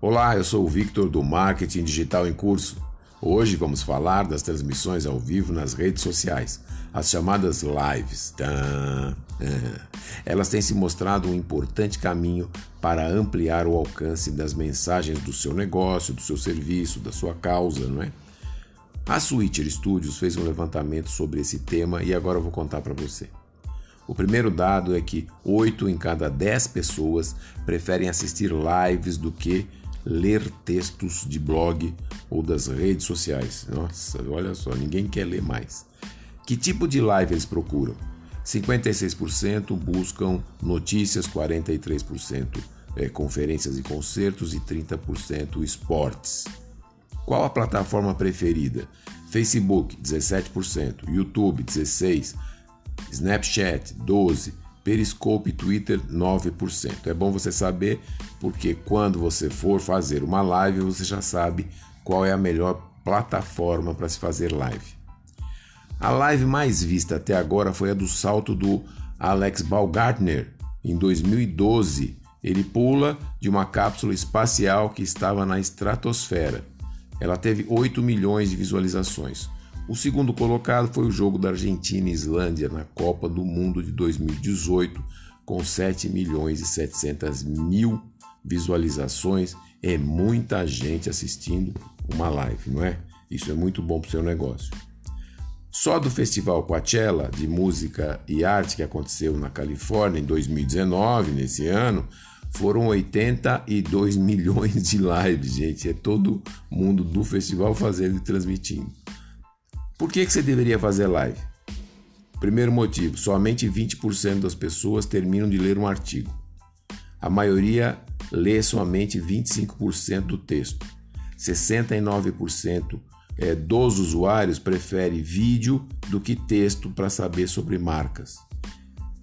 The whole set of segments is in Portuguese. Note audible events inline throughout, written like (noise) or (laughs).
Olá, eu sou o Victor do Marketing Digital em Curso. Hoje vamos falar das transmissões ao vivo nas redes sociais, as chamadas lives. Elas têm se mostrado um importante caminho para ampliar o alcance das mensagens do seu negócio, do seu serviço, da sua causa, não é? A Switcher Studios fez um levantamento sobre esse tema e agora eu vou contar para você. O primeiro dado é que 8 em cada 10 pessoas preferem assistir lives do que ler textos de blog ou das redes sociais. Nossa, olha só, ninguém quer ler mais. Que tipo de live eles procuram? 56% buscam notícias, 43% é, conferências e concertos e 30% esportes. Qual a plataforma preferida? Facebook, 17%, YouTube, 16%, Snapchat, 12%, Periscope Twitter 9%. É bom você saber porque quando você for fazer uma live, você já sabe qual é a melhor plataforma para se fazer live. A live mais vista até agora foi a do salto do Alex Baumgartner em 2012. Ele pula de uma cápsula espacial que estava na estratosfera. Ela teve 8 milhões de visualizações. O segundo colocado foi o jogo da Argentina e Islândia na Copa do Mundo de 2018, com 7 milhões e 700 mil visualizações. É muita gente assistindo uma live, não é? Isso é muito bom para o seu negócio. Só do Festival Coachella de Música e Arte que aconteceu na Califórnia em 2019, nesse ano, foram 82 milhões de lives, gente. É todo mundo do festival fazendo e transmitindo. Por que, que você deveria fazer live? Primeiro motivo: somente 20% das pessoas terminam de ler um artigo. A maioria lê somente 25% do texto. 69% é, dos usuários prefere vídeo do que texto para saber sobre marcas.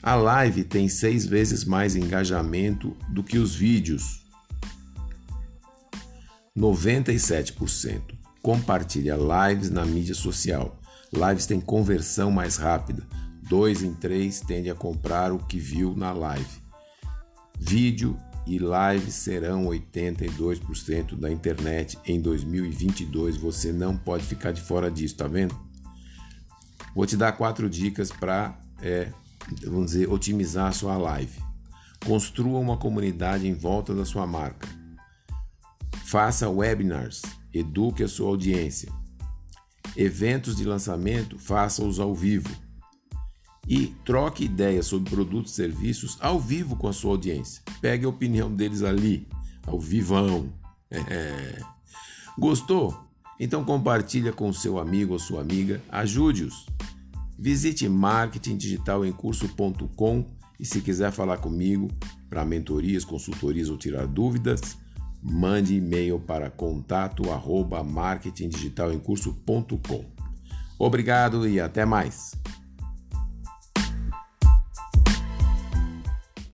A live tem seis vezes mais engajamento do que os vídeos. 97% compartilha lives na mídia social. Lives têm conversão mais rápida. Dois em três tende a comprar o que viu na live. Vídeo e live serão 82% da internet em 2022. Você não pode ficar de fora disso, tá vendo? Vou te dar quatro dicas para, é, vamos dizer, otimizar a sua live. Construa uma comunidade em volta da sua marca. Faça webinars eduque a sua audiência. Eventos de lançamento, faça-os ao vivo. E troque ideias sobre produtos e serviços ao vivo com a sua audiência. Pegue a opinião deles ali, ao vivão. É. (laughs) Gostou? Então compartilha com seu amigo ou sua amiga, ajude-os. Visite marketingdigitalemcurso.com e se quiser falar comigo para mentorias, consultorias ou tirar dúvidas, mande e-mail para contato arroba. Obrigado e até mais!